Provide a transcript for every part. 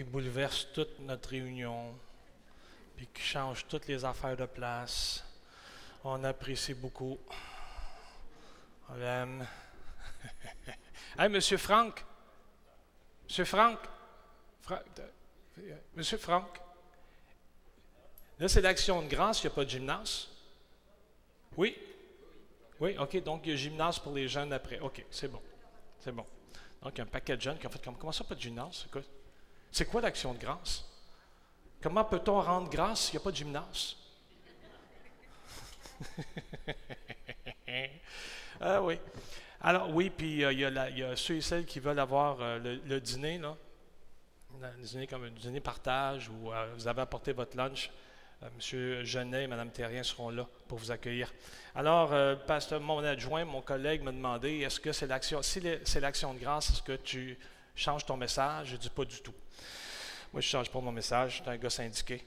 qui bouleverse toute notre réunion, puis qui change toutes les affaires de place. On apprécie beaucoup. On l'aime. hey, Monsieur Franck. Monsieur Franck. Monsieur Franck. Là, c'est l'action de grâce, il n'y a pas de gymnase? Oui? Oui, OK. Donc, il y a gymnase pour les jeunes après. OK, c'est bon. C'est bon. Donc, il y a un paquet de jeunes qui ont fait comme comment ça, pas de gymnase? C'est quoi, l'action de grâce? Comment peut-on rendre grâce s'il n'y a pas de gymnase? ah oui. Alors, oui, puis euh, il, y a ceux et celles qui veulent avoir euh, le, dîner, là. Le dîner comme un dîner partage où euh, vous avez apporté votre lunch. Monsieur Genet et Mme Terrien seront là pour vous accueillir. Alors, pasteur, mon adjoint, mon collègue m'a demandé est-ce que c'est l'action, si c'est l'action de grâce, est-ce que tu changes ton message Je dis pas du tout. Moi, je ne change pas mon message, je suis un gars syndiqué.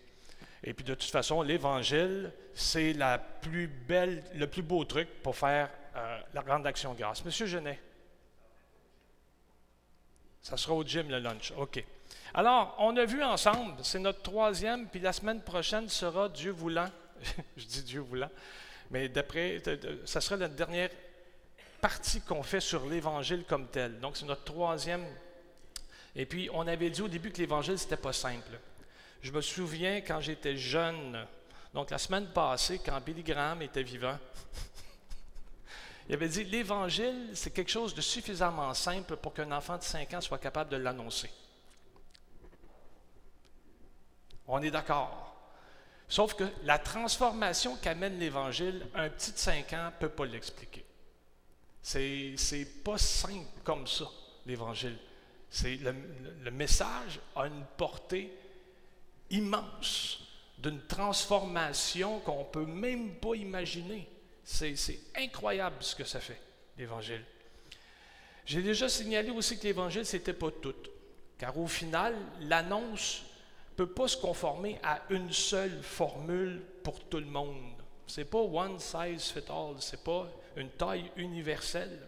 Et puis, de toute façon, l'Évangile, c'est la plus belle, le plus beau truc pour faire euh, la grande action grâce. Monsieur Genet, ça sera au gym le lunch. OK. Alors, on a vu ensemble, c'est notre troisième, puis la semaine prochaine sera Dieu voulant. Je dis Dieu voulant, mais d'après, ça sera la dernière partie qu'on fait sur l'Évangile comme tel. Donc, c'est notre troisième. Et puis, on avait dit au début que l'Évangile, ce n'était pas simple. Je me souviens quand j'étais jeune, donc la semaine passée, quand Billy Graham était vivant, il avait dit l'Évangile, c'est quelque chose de suffisamment simple pour qu'un enfant de 5 ans soit capable de l'annoncer. On est d'accord. Sauf que la transformation qu'amène l'Évangile, un petit de 5 ans ne peut pas l'expliquer. C'est pas simple comme ça, l'Évangile. C'est le, message a une portée immense d'une transformation qu'on ne peut même pas imaginer. C'est, incroyable ce que ça fait, l'Évangile. J'ai déjà signalé aussi que l'Évangile, ce n'était pas tout. Car au final, l'annonce ne peut pas se conformer à une seule formule pour tout le monde. Ce n'est pas one size fit all, ce n'est pas une taille universelle.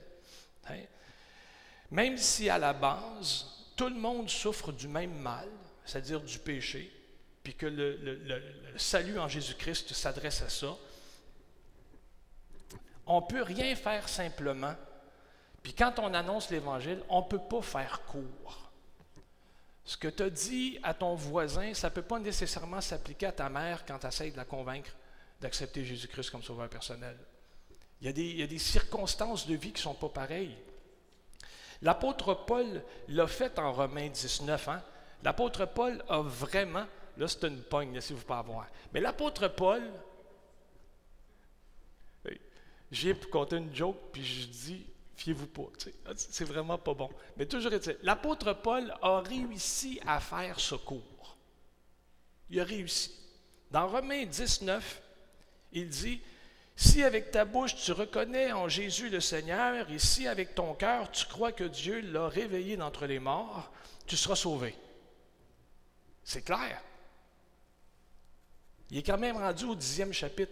Hein? Même si à la base, tout le monde souffre du même mal, c'est-à-dire du péché, puis que le, salut en Jésus-Christ s'adresse à ça, on ne peut rien faire simplement. Puis quand on annonce l'Évangile, on ne peut pas faire court. Ce que tu as dit à ton voisin, ça ne peut pas nécessairement s'appliquer à ta mère quand tu essaies de la convaincre d'accepter Jésus-Christ comme sauveur personnel. Il y, a des, il y, a des, circonstances de vie qui ne sont pas pareilles. L'apôtre Paul l'a fait en Romains 19. Hein? L'apôtre Paul a vraiment, là c'est une pogne, si vous pouvez avoir, mais l'apôtre Paul, j'ai compté une joke, puis je dis, fiez-vous pas. Ah, c'est vraiment pas bon. Mais toujours l'apôtre Paul a réussi à faire ce cours. Il a réussi. Dans Romains 19, il dit Si avec ta bouche tu reconnais en Jésus le Seigneur, et si avec ton cœur tu crois que Dieu l'a réveillé d'entre les morts, tu seras sauvé. C'est clair. Il est quand même rendu au dixième chapitre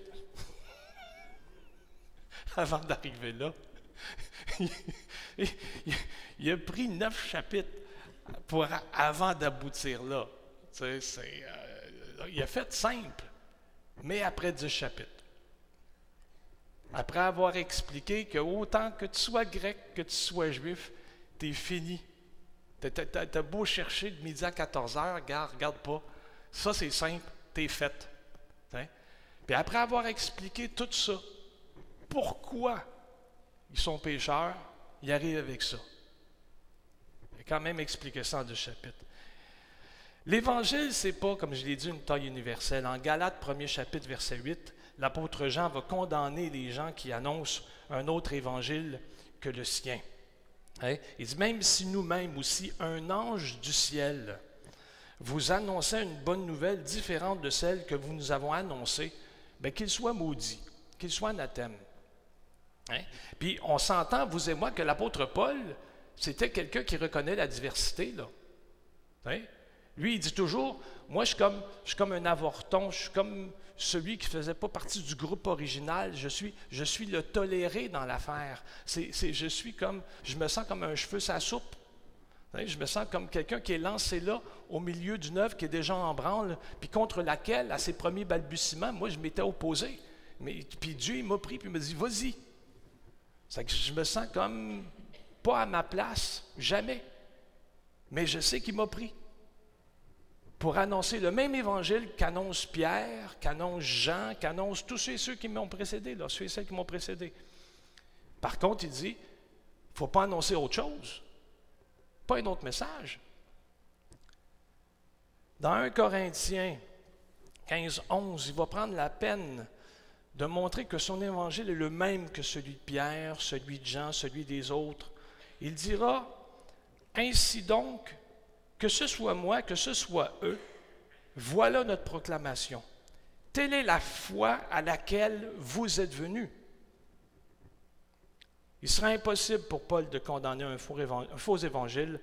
avant d'arriver là. il, a pris neuf chapitres pour, avant d'aboutir là. Euh, il a fait simple, mais après dix chapitres. Après avoir expliqué que autant que tu sois grec, que tu sois juif, tu es fini. Tu as, beau chercher de midi à 14 heures, regarde, regarde pas. Ça, c'est simple, tu es fait. Hein? Puis après avoir expliqué tout ça, pourquoi ils sont pécheurs, ils arrivent avec ça. Il a quand même expliqué ça en deux chapitres. L'Évangile, ce n'est pas, comme je l'ai dit, une taille universelle. En Galates, premier chapitre, verset 8, l'apôtre Jean va condamner les gens qui annoncent un autre évangile que le sien. Hein? Il dit, même si nous-mêmes aussi, un ange du ciel, vous annonçait une bonne nouvelle différente de celle que vous nous avons annoncée, ben, qu'il soit maudit, qu'il soit anathème. Hein? Puis on s'entend, vous et moi, que l'apôtre Paul, c'était quelqu'un qui reconnaît la diversité. Là. Hein? Lui, il dit toujours, moi je suis, comme, un avorton, je suis comme celui qui ne faisait pas partie du groupe original, je suis, le toléré dans l'affaire. C'est, je suis comme, je me sens comme un cheveu sa soupe. Je me sens comme quelqu'un qui est lancé là, au milieu d'une œuvre qui est déjà en branle, puis contre laquelle, à ses premiers balbutiements, moi, je m'étais opposé. Mais, puis Dieu, il m'a pris, puis il m'a dit, vas-y. je me sens comme pas à ma place, jamais. Mais je sais qu'il m'a pris pour annoncer le même évangile qu'annonce Pierre, qu'annonce Jean, qu'annonce tous ceux, ceux qui m'ont précédé, là, ceux et celles qui m'ont précédé. Par contre, il dit, il ne faut pas annoncer autre chose, pas un autre message. Dans 1 Corinthiens 15, 11, il va prendre la peine de montrer que son évangile est le même que celui de Pierre, celui de Jean, celui des autres. Il dira, ainsi donc, que ce soit moi, que ce soit eux, voilà notre proclamation. Telle est la foi à laquelle vous êtes venus. Il sera impossible pour Paul de condamner un faux, évangile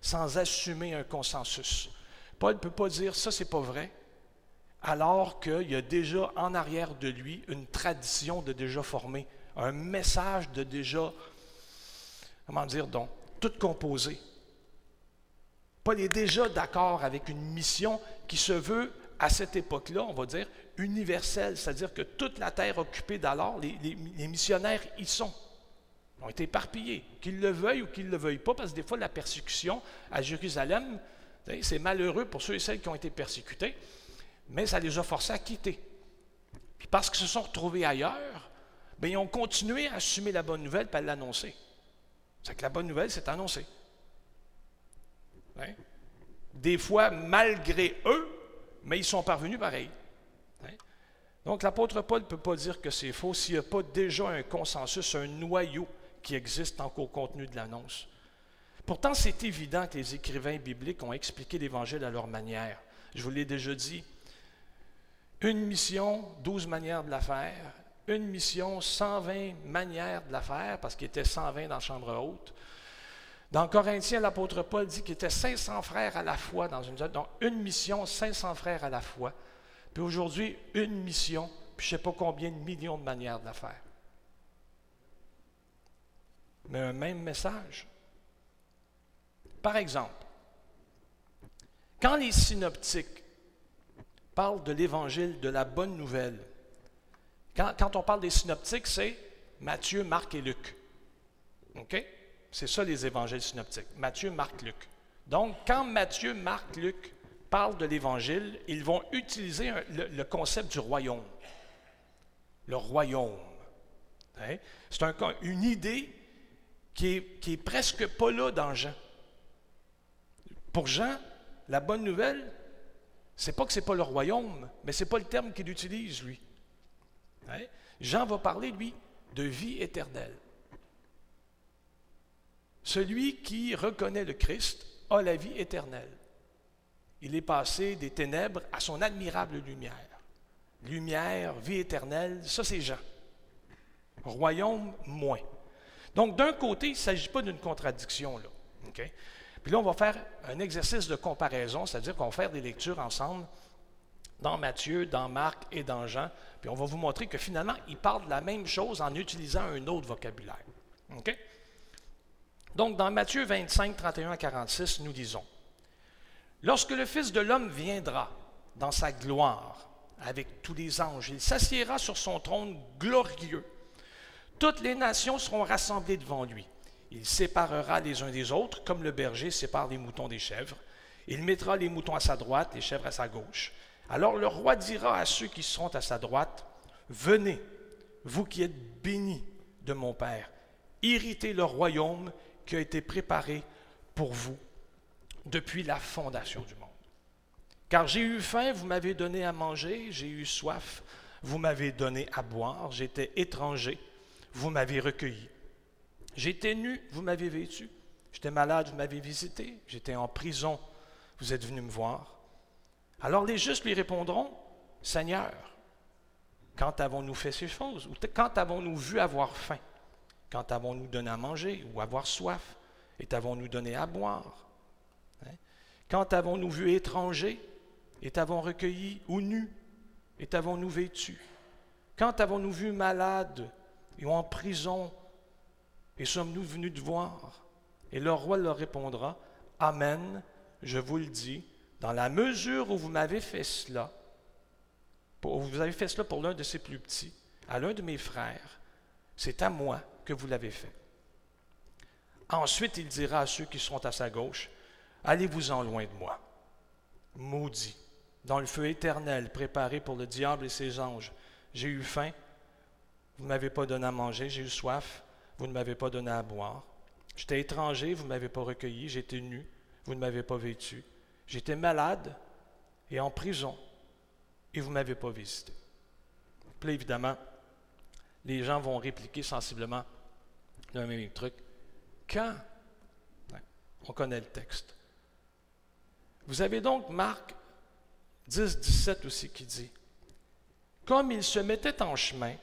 sans assumer un consensus. Paul ne peut pas dire ça, c'est pas vrai, alors qu'il y a déjà en arrière de lui une tradition de déjà formée, un message de déjà, comment dire donc, tout composé. Paul est déjà d'accord avec une mission qui se veut, à cette époque-là, on va dire, universelle, c'est-à-dire que toute la terre occupée d'alors, les, missionnaires y sont ont été éparpillés, qu'ils le veuillent ou qu'ils ne le veuillent pas, parce que des fois, la persécution à Jérusalem, c'est malheureux pour ceux et celles qui ont été persécutés, mais ça les a forcés à quitter. Puis parce qu'ils se sont retrouvés ailleurs, bien, ils ont continué à assumer la bonne nouvelle et à l'annoncer. C'est que la bonne nouvelle, c'est annoncé. Des fois, malgré eux, mais ils sont parvenus pareil. Donc, l'apôtre Paul ne peut pas dire que c'est faux s'il n'y a pas déjà un consensus, un noyau qui existe encore au contenu de l'annonce. Pourtant, c'est évident que les écrivains bibliques ont expliqué l'Évangile à leur manière. Je vous l'ai déjà dit. Une mission, douze manières de la faire. Une mission, 120 manières de la faire, parce qu'il était 120 dans la chambre haute. Dans Corinthiens, l'apôtre Paul dit qu'il était 500 frères à la fois dans une Donc, une mission, 500 frères à la fois. Puis aujourd'hui, une mission, puis je ne sais pas combien de millions de manières de la faire mais un même message. Par exemple, quand les synoptiques parlent de l'évangile, de la bonne nouvelle, quand, on parle des synoptiques, c'est Matthieu, Marc et Luc. OK? C'est ça les évangiles synoptiques. Matthieu, Marc, Luc. Donc, quand Matthieu, Marc, Luc parlent de l'évangile, ils vont utiliser le, concept du royaume. Le royaume. Hein? C'est une idée qui est, presque pas là dans Jean. Pour Jean, la bonne nouvelle, c'est pas que c'est pas le royaume, mais c'est pas le terme qu'il utilise, lui. Hein? Jean va parler, lui, de vie éternelle. Celui qui reconnaît le Christ a la vie éternelle. Il est passé des ténèbres à son admirable lumière. Lumière, vie éternelle, ça c'est Jean. Royaume, moins. Donc, d'un côté, il ne s'agit pas d'une contradiction. Là. Puis là, on va faire un exercice de comparaison, c'est-à-dire qu'on va faire des lectures ensemble dans Matthieu, dans Marc et dans Jean. Puis on va vous montrer que finalement, ils parlent de la même chose en utilisant un autre vocabulaire. Donc, dans Matthieu 25, 31 à 46, nous disons Lorsque le Fils de l'homme viendra dans sa gloire avec tous les anges, il s'assiera sur son trône glorieux toutes les nations seront rassemblées devant lui. Il séparera les uns des autres, comme le berger sépare les moutons des chèvres. Il mettra les moutons à sa droite, les chèvres à sa gauche. Alors le roi dira à ceux qui seront à sa droite, Venez, vous qui êtes bénis de mon Père, irritez le royaume qui a été préparé pour vous depuis la fondation du monde. Car j'ai eu faim, vous m'avez donné à manger, j'ai eu soif, vous m'avez donné à boire, j'étais étranger, vous m'avez recueilli. J'étais nu, vous m'avez vêtu. J'étais malade, vous m'avez visité. J'étais en prison, vous êtes venu me voir. Alors les justes lui répondront, Seigneur, quand avons-nous fait ces choses? Ou quand avons-nous vu avoir faim? Quand avons-nous donné à manger ou avoir soif? Et avons-nous donné à boire? Hein? Quand avons-nous vu étranger? Et t'avons recueilli ou nu? Et t'avons-nous vêtu? Quand avons-nous vu malade ou en prison, et sommes-nous venus te voir? Et le roi leur répondra, Amen, je vous le dis, dans la mesure où vous m'avez fait cela, vous avez fait cela pour l'un de ses plus petits, à l'un de mes frères, c'est à moi que vous l'avez fait. Ensuite, il dira à ceux qui seront à sa gauche, Allez-vous-en loin de moi, maudit, dans le feu éternel préparé pour le diable et ses anges. J'ai eu faim, vous ne m'avez pas donné à manger, j'ai eu soif, vous ne m'avez pas donné à boire. J'étais étranger, vous ne m'avez pas recueilli, j'étais nu, vous ne m'avez pas vêtu. J'étais malade et en prison, et vous ne m'avez pas visité. Puis évidemment, les gens vont répliquer sensiblement même truc. Quand? On connaît le texte. Vous avez donc Marc 10, 17 aussi qui dit Comme il se mettait en chemin,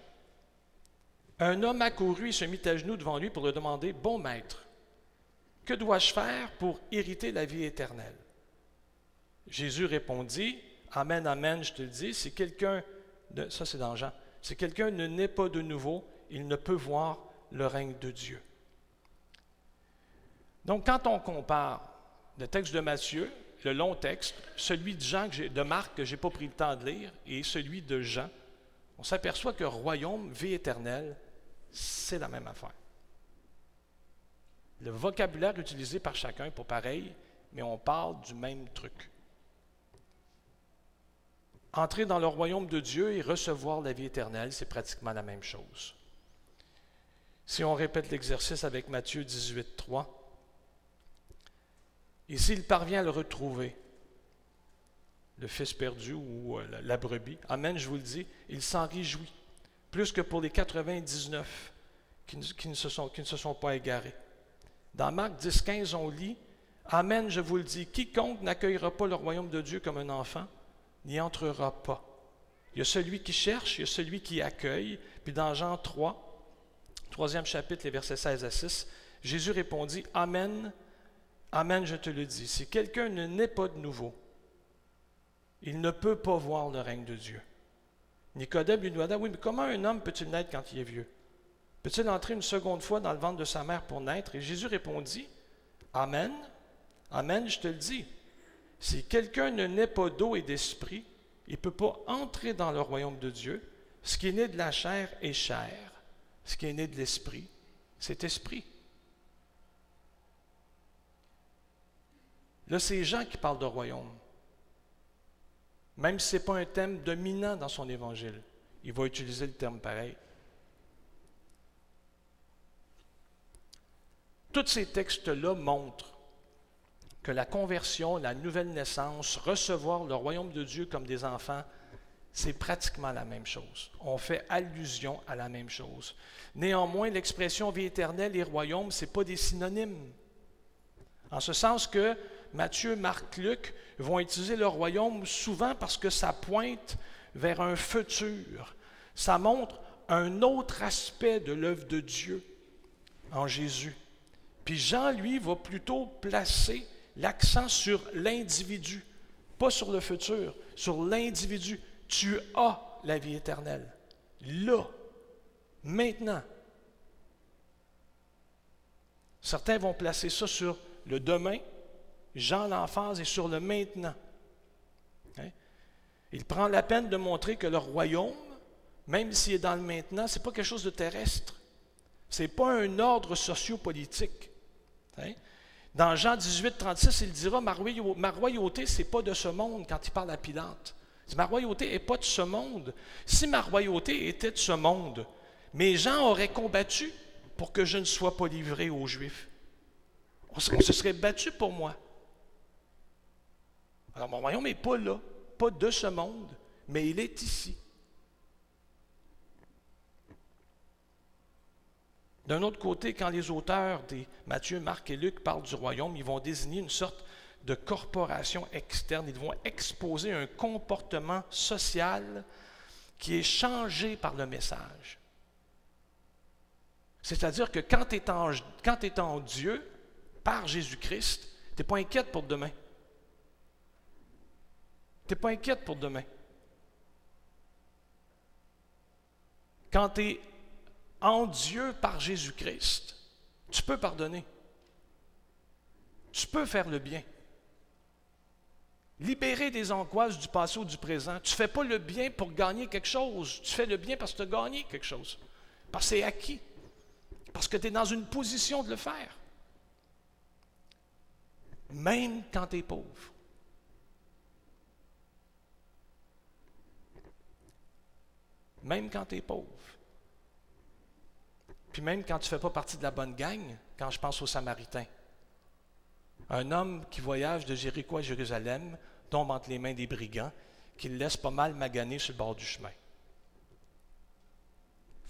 un homme accourut et se mit à genoux devant lui pour le demander Bon maître, que dois-je faire pour hériter la vie éternelle Jésus répondit Amen, Amen, je te le dis, si quelqu'un, ça c'est dans Jean, si quelqu'un ne naît pas de nouveau, il ne peut voir le règne de Dieu. Donc, quand on compare le texte de Matthieu, le long texte, celui de, Jean de Marc que je n'ai pas pris le temps de lire, et celui de Jean, on s'aperçoit que royaume, vie éternelle, c'est la même affaire. Le vocabulaire utilisé par chacun pour pareil, mais on parle du même truc. Entrer dans le royaume de Dieu et recevoir la vie éternelle, c'est pratiquement la même chose. Si on répète l'exercice avec Matthieu 18, 3, et s'il parvient à le retrouver, le fils perdu ou euh, la, brebis, Amen, je vous le dis, il s'en réjouit, plus que pour les 99 qui ne, se, sont, qui ne se sont pas égarés. Dans Marc 10, 15, on lit, Amen, je vous le dis, quiconque n'accueillera pas le royaume de Dieu comme un enfant, n'y entrera pas. Il y a celui qui cherche, il y a celui qui accueille. Puis dans Jean 3, troisième chapitre, les versets 16 à 6, Jésus répondit, Amen, Amen, je te le dis, si quelqu'un ne naît pas de nouveau, il ne peut pas voir le règne de Dieu. Nicodème lui demanda, oui, mais comment un homme peut-il naître quand il est vieux? Peut-il entrer une seconde fois dans le ventre de sa mère pour naître? Et Jésus répondit, Amen, Amen, je te le dis. Si quelqu'un ne naît pas d'eau et d'esprit, il ne peut pas entrer dans le royaume de Dieu. Ce qui est de la chair est chair. Ce qui est né de l'esprit, c'est esprit. Là, c'est Jean qui parle de royaume. Même si ce n'est pas un thème dominant dans son évangile, il va utiliser le terme pareil. Tous ces textes-là montrent que la conversion, la nouvelle naissance, recevoir le royaume de Dieu comme des enfants, c'est pratiquement la même chose. On fait allusion à la même chose. Néanmoins, l'expression vie éternelle et royaume, ce n'est pas des synonymes. En ce sens que Matthieu, Marc, Luc vont utiliser le royaume souvent parce que ça pointe vers un futur. Ça montre un autre aspect de l'œuvre de Dieu en Jésus. Puis Jean, lui, va plutôt placer l'accent sur l'individu, pas sur le futur, sur l'individu. Tu as la vie éternelle. Là, maintenant. Certains vont placer ça sur le demain, Jean l'emphase est sur le maintenant. Hein? Il prend la peine de montrer que le royaume, même s'il est dans le maintenant, ce n'est pas quelque chose de terrestre. Ce n'est pas un ordre sociopolitique. Hein? Dans Jean 18, 36, il dira Ma royauté, ce n'est pas de ce monde quand il parle à Pilate. Ma royauté n'est pas de ce monde. Si ma royauté était de ce monde, mes gens auraient combattu pour que je ne sois pas livré aux Juifs. On se serait battu pour moi. Alors, mon royaume n'est pas là, pas de ce monde, mais il est ici. D'un autre côté, quand les auteurs des Matthieu, Marc et Luc parlent du royaume, ils vont désigner une sorte de corporation externe. Ils vont exposer un comportement social qui est changé par le message. C'est-à-dire que quand tu es, es, en Dieu, par Jésus-Christ, tu n'es pas inquiète pour demain. Tu n'es pas inquiète pour demain. Quand tu es en Dieu par Jésus-Christ, tu peux pardonner. Tu peux faire le bien. Libérer des angoisses du passé ou du présent. Tu ne fais pas le bien pour gagner quelque chose. Tu fais le bien parce que tu as gagné quelque chose. Parce que c'est acquis. Parce que tu es dans une position de le faire. Même quand tu es pauvre. Même quand tu es pauvre. Puis même quand tu ne fais pas partie de la bonne gang, quand je pense aux Samaritains. Un homme qui voyage de Jéricho à Jérusalem tombe entre les mains des brigands qui le laissent pas mal maganer sur le bord du chemin.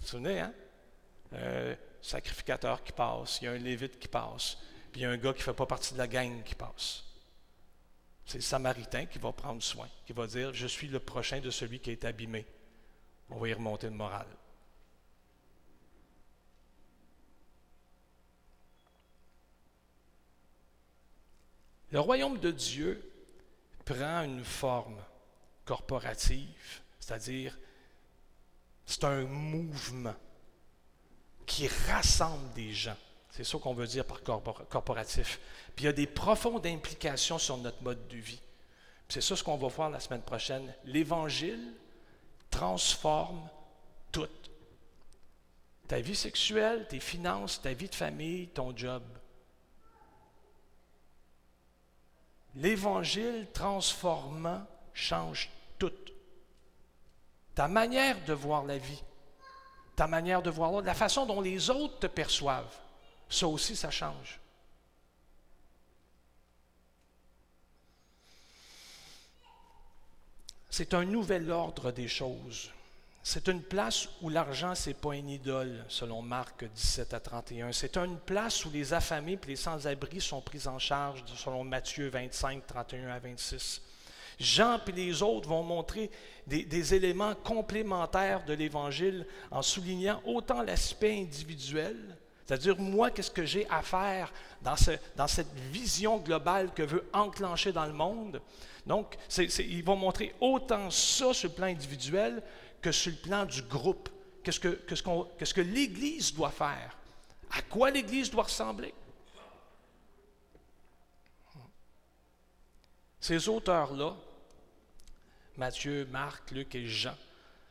Vous vous souvenez, hein? Un sacrificateur qui passe, il y a un lévite qui passe, puis il y a un gars qui ne fait pas partie de la gang qui passe. C'est le Samaritain qui va prendre soin, qui va dire Je suis le prochain de celui qui est abîmé. On va y remonter le moral. Le royaume de Dieu prend une forme corporative, c'est-à-dire c'est un mouvement qui rassemble des gens. C'est ça qu'on veut dire par corporatif. Puis il y a des profondes implications sur notre mode de vie. C'est ça ce qu'on va voir la semaine prochaine. L'Évangile transforme tout. Ta vie sexuelle, tes finances, ta vie de famille, ton job. L'Évangile transformant change tout. Ta manière de voir la vie, ta manière de voir l'autre, la façon dont les autres te perçoivent, ça aussi, ça change. C'est un nouvel ordre des choses. C'est une place où l'argent, c'est pas une idole, selon Marc 17 à 31. C'est une place où les affamés et les sans-abri sont pris en charge, selon Matthieu 25, 31 à 26. Jean et les autres vont montrer des, éléments complémentaires de l'Évangile en soulignant autant l'aspect individuel, c'est-à-dire moi, qu'est-ce que j'ai à faire dans, dans, cette vision globale que veut enclencher dans le monde? Donc, ils vont montrer autant ça sur le plan individuel que sur le plan du groupe. Qu'est-ce que, l'Église doit faire? À quoi l'Église doit ressembler? Ces auteurs-là, Matthieu, Marc, Luc et Jean,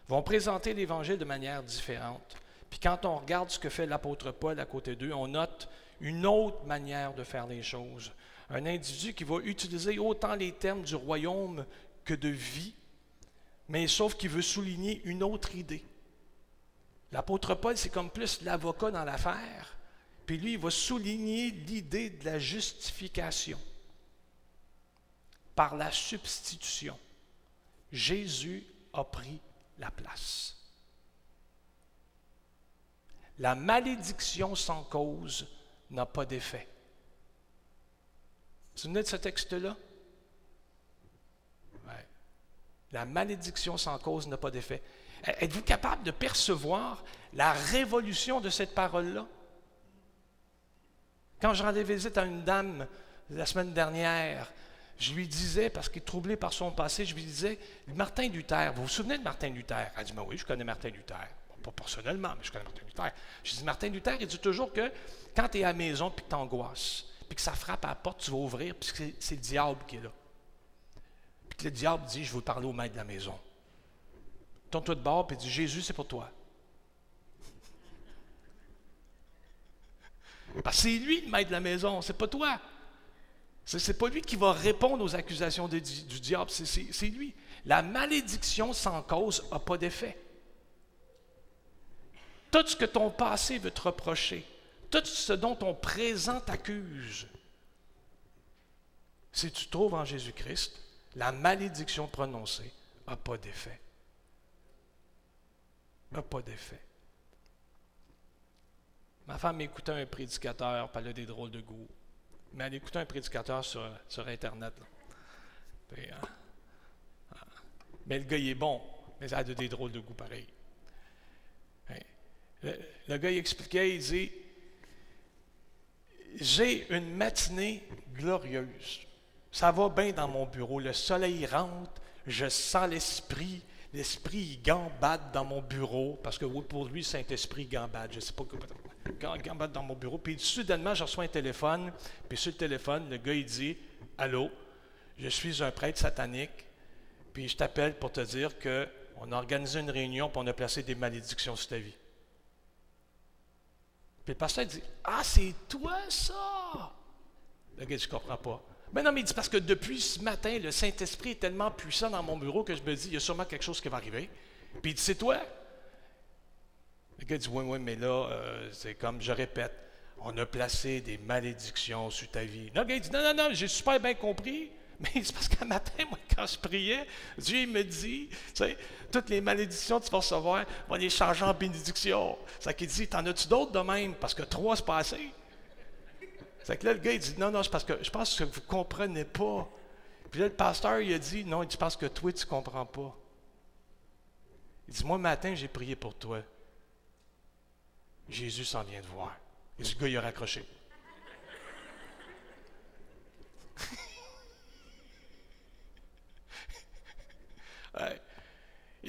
vont présenter l'Évangile de manière différente. Puis quand on regarde ce que fait l'apôtre Paul à côté d'eux, on note une autre manière de faire les choses. Un individu qui va utiliser autant les termes du royaume que de vie mais sauf qu'il veut souligner une autre idée. L'apôtre Paul, c'est comme plus l'avocat dans l'affaire, puis lui, il va souligner l'idée de la justification par la substitution. Jésus a pris la place. La malédiction sans cause n'a pas d'effet. Vous vous souvenez de ce texte-là? La malédiction sans cause n'a pas d'effet. Êtes-vous capable de percevoir la révolution de cette parole-là? Quand je rendais visite à une dame la semaine dernière, je lui disais, parce qu'il est troublé par son passé, je lui disais, Martin Luther, vous vous souvenez de Martin Luther? Elle dit, ben oui, je connais Martin Luther. pas personnellement, mais je connais Martin Luther. Je dis, Martin Luther, il dit toujours que quand tu es à la maison puis que tu angoisses, puis que ça frappe à la porte, tu vas ouvrir, puis c'est le diable qui est là le diable dit, je veux parler au maître de la maison. Tourne-toi de bord et dit, Jésus, c'est pour toi. Parce que c'est lui le maître de la maison, c'est pas toi. C'est pas lui qui va répondre aux accusations du diable, c'est lui. La malédiction sans cause n'a pas d'effet. Tout ce que ton passé veut te reprocher, tout ce dont ton présent t'accuse, si tu trouves en Jésus-Christ, la malédiction prononcée n'a pas d'effet. N'a pas d'effet. Ma femme écoutait un prédicateur, elle a des drôles de goût. Mais elle écoutait un prédicateur sur, Internet. Euh, euh, mais le gars, il est bon, mais elle a des drôles de goût pareil. Hein? Le, le gars, expliquait, il dit J'ai une matinée glorieuse. Ça va bien dans mon bureau. Le soleil rentre, je sens l'esprit. L'esprit, gambade dans mon bureau, parce que pour lui, Saint-Esprit gambade. Je ne sais pas comment. quand, dans mon bureau. Puis soudainement, je reçois un téléphone. Puis sur le téléphone, le gars, il dit Allô, je suis un prêtre satanique. Puis je t'appelle pour te dire qu'on a organisé une réunion pour on a placé des malédictions sur ta vie. Puis le pasteur dit Ah, c'est toi ça Le gars, je ne comprends pas. Mais non, mais il dit parce que depuis ce matin, le Saint-Esprit est tellement puissant dans mon bureau que je me dis Il y a sûrement quelque chose qui va arriver. Puis il dit C'est toi? Le gars dit Oui, oui, mais là, euh, c'est comme je répète on a placé des malédictions sur ta vie. Le gars, il dit Non, non, non, j'ai super bien compris. Mais c'est parce qu'un matin, moi, quand je priais, Dieu me dit, tu sais, toutes les malédictions que tu vas recevoir, on va les changer en bénédictions. C'est qu'il dit, t'en as-tu d'autres de même? Parce que trois, c'est pas assez. C'est que là, le gars, il dit, non, non, parce que je pense que vous ne comprenez pas. Puis là, le pasteur, il a dit, non, il dit, parce que toi, tu ne comprends pas. Il dit, moi, matin, j'ai prié pour toi. Jésus s'en vient de voir. Et ce gars, il a raccroché.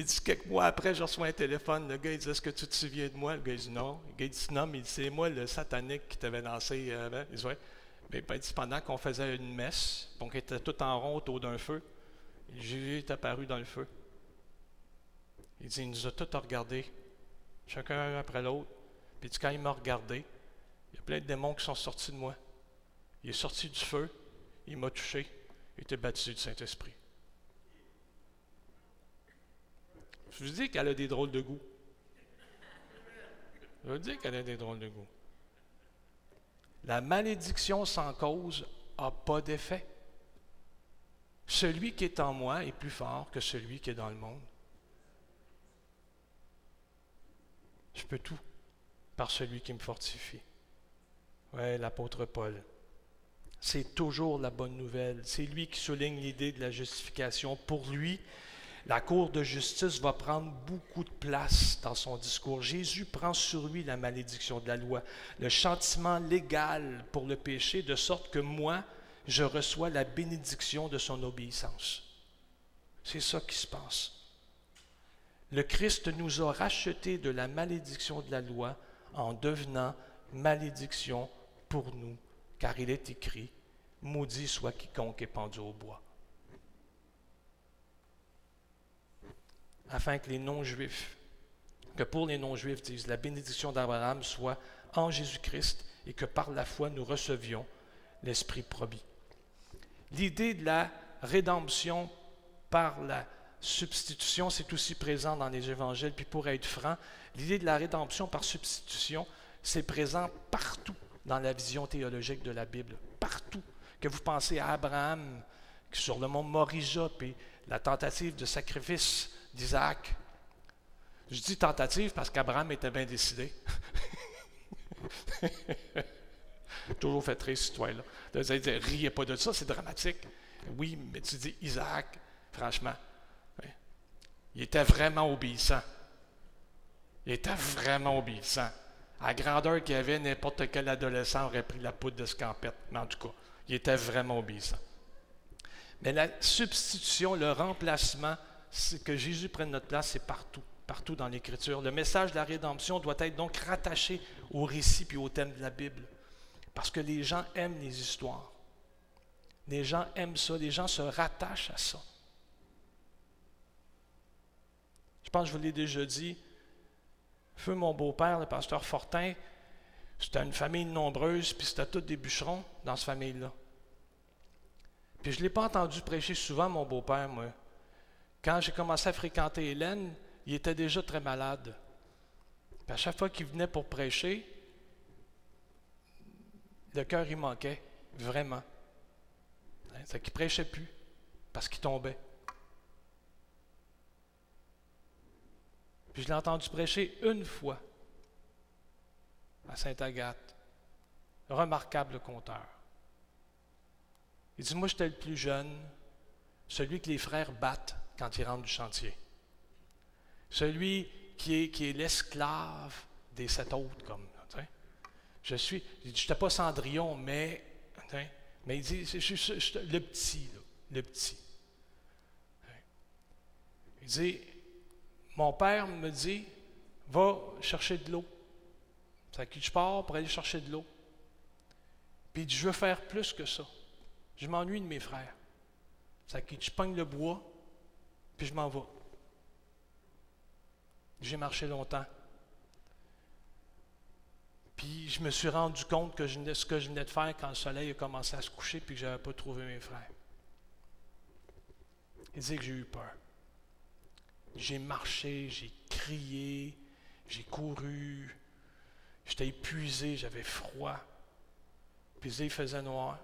Il dit quelques mois après, je reçois un téléphone. Le gars, il dit Est-ce que tu te souviens de moi? Le gars, il dit Non. Le gars, il dit Non, mais c'est moi le satanique qui t'avait lancé avant. Il dit Ouais. Mais ben, pendant qu'on faisait une messe, donc était tout en rond autour d'un feu, Jésus est apparu dans le feu. Il dit Il nous a tous regardés, chacun après l'autre. Puis quand il m'a regardé, il y a plein de démons qui sont sortis de moi. Il est sorti du feu, il m'a touché, il était baptisé du Saint-Esprit. Je vous dis qu'elle a des drôles de goût. Je vous dis qu'elle a des drôles de goût. La malédiction sans cause n'a pas d'effet. Celui qui est en moi est plus fort que celui qui est dans le monde. Je peux tout par celui qui me fortifie. Oui, l'apôtre Paul. C'est toujours la bonne nouvelle. C'est lui qui souligne l'idée de la justification. Pour lui, la Cour de justice va prendre beaucoup de place dans son discours. Jésus prend sur lui la malédiction de la loi, le châtiment légal pour le péché, de sorte que moi, je reçois la bénédiction de son obéissance. C'est ça qui se passe. Le Christ nous a rachetés de la malédiction de la loi en devenant malédiction pour nous, car il est écrit, Maudit soit quiconque est pendu au bois. Afin que les non-juifs, que pour les non-juifs, disent, la bénédiction d'Abraham soit en Jésus-Christ et que par la foi nous recevions l'Esprit promis. L'idée de la rédemption par la substitution, c'est aussi présent dans les évangiles. Puis pour être franc, l'idée de la rédemption par substitution, c'est présent partout dans la vision théologique de la Bible. Partout. Que vous pensez à Abraham, sur le mont Morija, puis la tentative de sacrifice d'Isaac. Je dis tentative parce qu'Abraham était bien décidé. Toujours fait très citoyen. Vous allez dire, riez pas de ça, c'est dramatique. Oui, mais tu dis Isaac, franchement, il était vraiment obéissant. Il était vraiment obéissant. À grandeur qu'il avait, n'importe quel adolescent aurait pris la poudre de scampette. Mais en tout cas, il était vraiment obéissant. Mais la substitution, le remplacement, que Jésus prenne notre place, c'est partout, partout dans l'Écriture. Le message de la rédemption doit être donc rattaché au récit puis au thème de la Bible. Parce que les gens aiment les histoires. Les gens aiment ça, les gens se rattachent à ça. Je pense que je vous l'ai déjà dit. Feu mon beau-père, le pasteur Fortin, c'était une famille nombreuse, puis c'était tous des bûcherons dans cette famille-là. Puis je ne l'ai pas entendu prêcher souvent, mon beau-père, moi. Quand j'ai commencé à fréquenter Hélène, il était déjà très malade. à chaque fois qu'il venait pour prêcher, le cœur il manquait, vraiment. C'est qu'il ne prêchait plus, parce qu'il tombait. Puis je l'ai entendu prêcher une fois à Sainte-Agathe. Remarquable conteur. Il dit, moi j'étais le plus jeune, celui que les frères battent quand il rentre du chantier. Celui qui est, l'esclave des sept autres, comme. Je suis, je n'étais pas Cendrillon, mais, mais il dit, je, suis le petit, le petit. Il dit, mon père me dit, va chercher de l'eau. Ça qui je pars pour aller chercher de l'eau. Puis je veux faire plus que ça. Je m'ennuie de mes frères. Ça qui je pogne le bois, puis je m'en vais. J'ai marché longtemps. Puis je me suis rendu compte que ce que je venais de faire quand le soleil a commencé à se coucher puis que je n'avais pas trouvé mes frères. Il dit que j'ai eu peur. J'ai marché, j'ai crié, j'ai couru, j'étais épuisé, j'avais froid. Puis il faisait noir.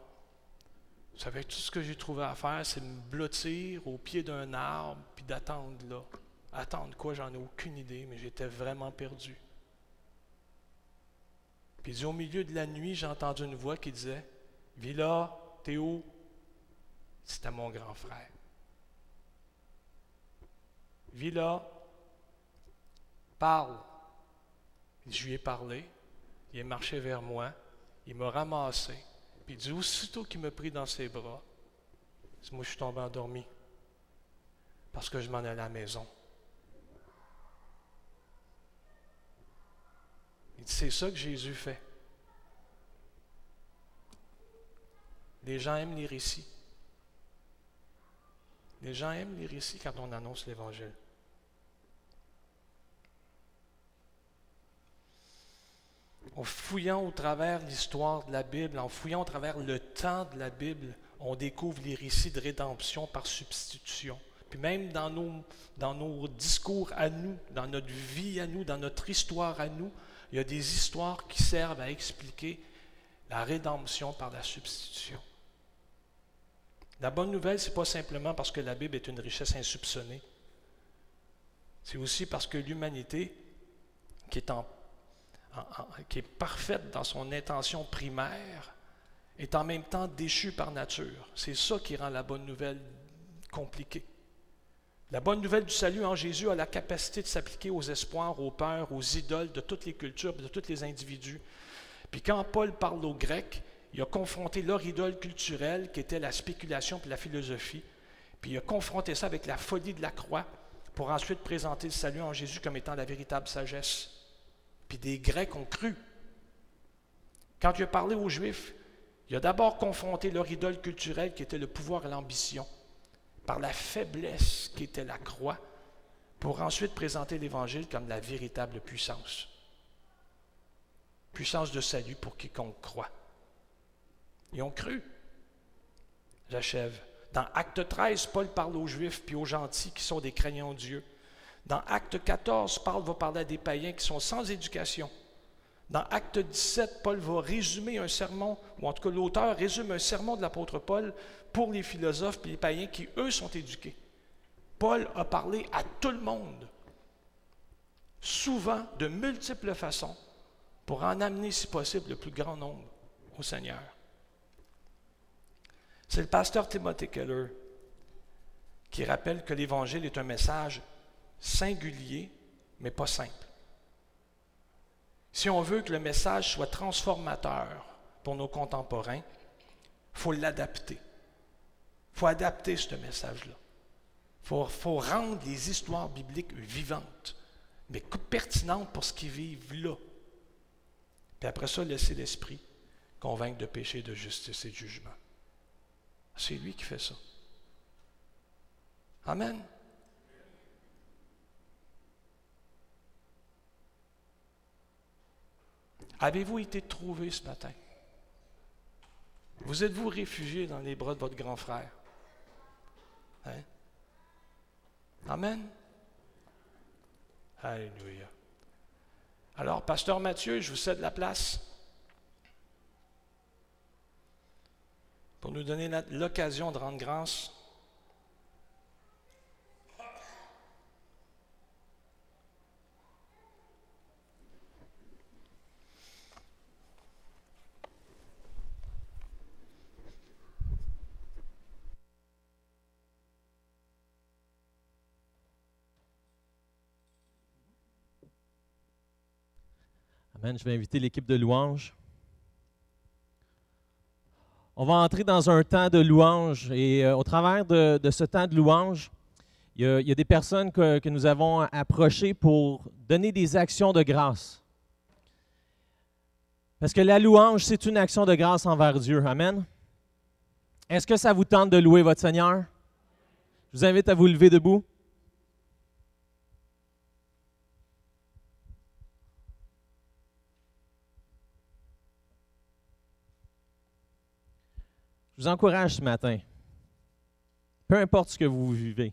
Vous savez, tout ce que j'ai trouvé à faire, c'est me blottir au pied d'un arbre puis d'attendre là. Attendre quoi, j'en ai aucune idée, mais j'étais vraiment perdu. Puis au milieu de la nuit, j'ai entendu une voix qui disait Villa, t'es où C'était mon grand frère. Villa, parle. Je lui ai parlé. Il est marché vers moi. Il m'a ramassé. Puis il dit aussitôt qu'il me pris dans ses bras, moi je suis tombé endormi. Parce que je m'en allais à la maison. C'est ça que Jésus fait. Les gens aiment les récits. Les gens aiment les récits quand on annonce l'Évangile. En fouillant au travers l'histoire de la Bible, en fouillant au travers le temps de la Bible, on découvre les récits de rédemption par substitution. Puis même dans nos, dans nos discours à nous, dans notre vie à nous, dans notre histoire à nous, il y a des histoires qui servent à expliquer la rédemption par la substitution. La bonne nouvelle, ce n'est pas simplement parce que la Bible est une richesse insoupçonnée. C'est aussi parce que l'humanité, qui, qui est parfaite dans son intention primaire, est en même temps déchue par nature. C'est ça qui rend la bonne nouvelle compliquée. La bonne nouvelle du salut en Jésus a la capacité de s'appliquer aux espoirs, aux peurs, aux idoles de toutes les cultures, de tous les individus. Puis quand Paul parle aux Grecs, il a confronté leur idole culturelle qui était la spéculation et la philosophie. Puis il a confronté ça avec la folie de la croix pour ensuite présenter le salut en Jésus comme étant la véritable sagesse. Puis des Grecs ont cru. Quand il a parlé aux Juifs, il a d'abord confronté leur idole culturelle qui était le pouvoir et l'ambition par la faiblesse qui était la croix, pour ensuite présenter l'Évangile comme la véritable puissance. Puissance de salut pour quiconque croit. Ils ont cru. J'achève. Dans Acte 13, Paul parle aux Juifs puis aux gentils qui sont des craignants de Dieu. Dans Acte 14, Paul va parler à des païens qui sont sans éducation. Dans Acte 17, Paul va résumer un sermon, ou en tout cas l'auteur résume un sermon de l'apôtre Paul pour les philosophes et les païens qui, eux, sont éduqués. Paul a parlé à tout le monde, souvent de multiples façons, pour en amener, si possible, le plus grand nombre au Seigneur. C'est le pasteur Timothy Keller qui rappelle que l'Évangile est un message singulier, mais pas simple. Si on veut que le message soit transformateur pour nos contemporains, il faut l'adapter. Il faut adapter ce message-là. Il faut, rendre les histoires bibliques vivantes, mais pertinentes pour ce qu'ils vivent là. Puis après ça, laisser l'Esprit convaincre de péché, de justice et de jugement. C'est lui qui fait ça. Amen. Avez-vous été trouvé ce matin? Vous êtes-vous réfugié dans les bras de votre grand frère? Hein? Amen. Alléluia. Alors, Pasteur Mathieu, je vous cède la place pour nous donner l'occasion de rendre grâce Je vais inviter l'équipe de louanges. On va entrer dans un temps de louange et euh, au travers de, ce temps de louange, il y a, des personnes que, nous avons approchées pour donner des actions de grâce. Parce que la louange, c'est une action de grâce envers Dieu. Amen. Est-ce que ça vous tente de louer votre Seigneur? Je vous invite à vous lever debout. Je vous encourage ce matin, peu importe ce que vous vivez,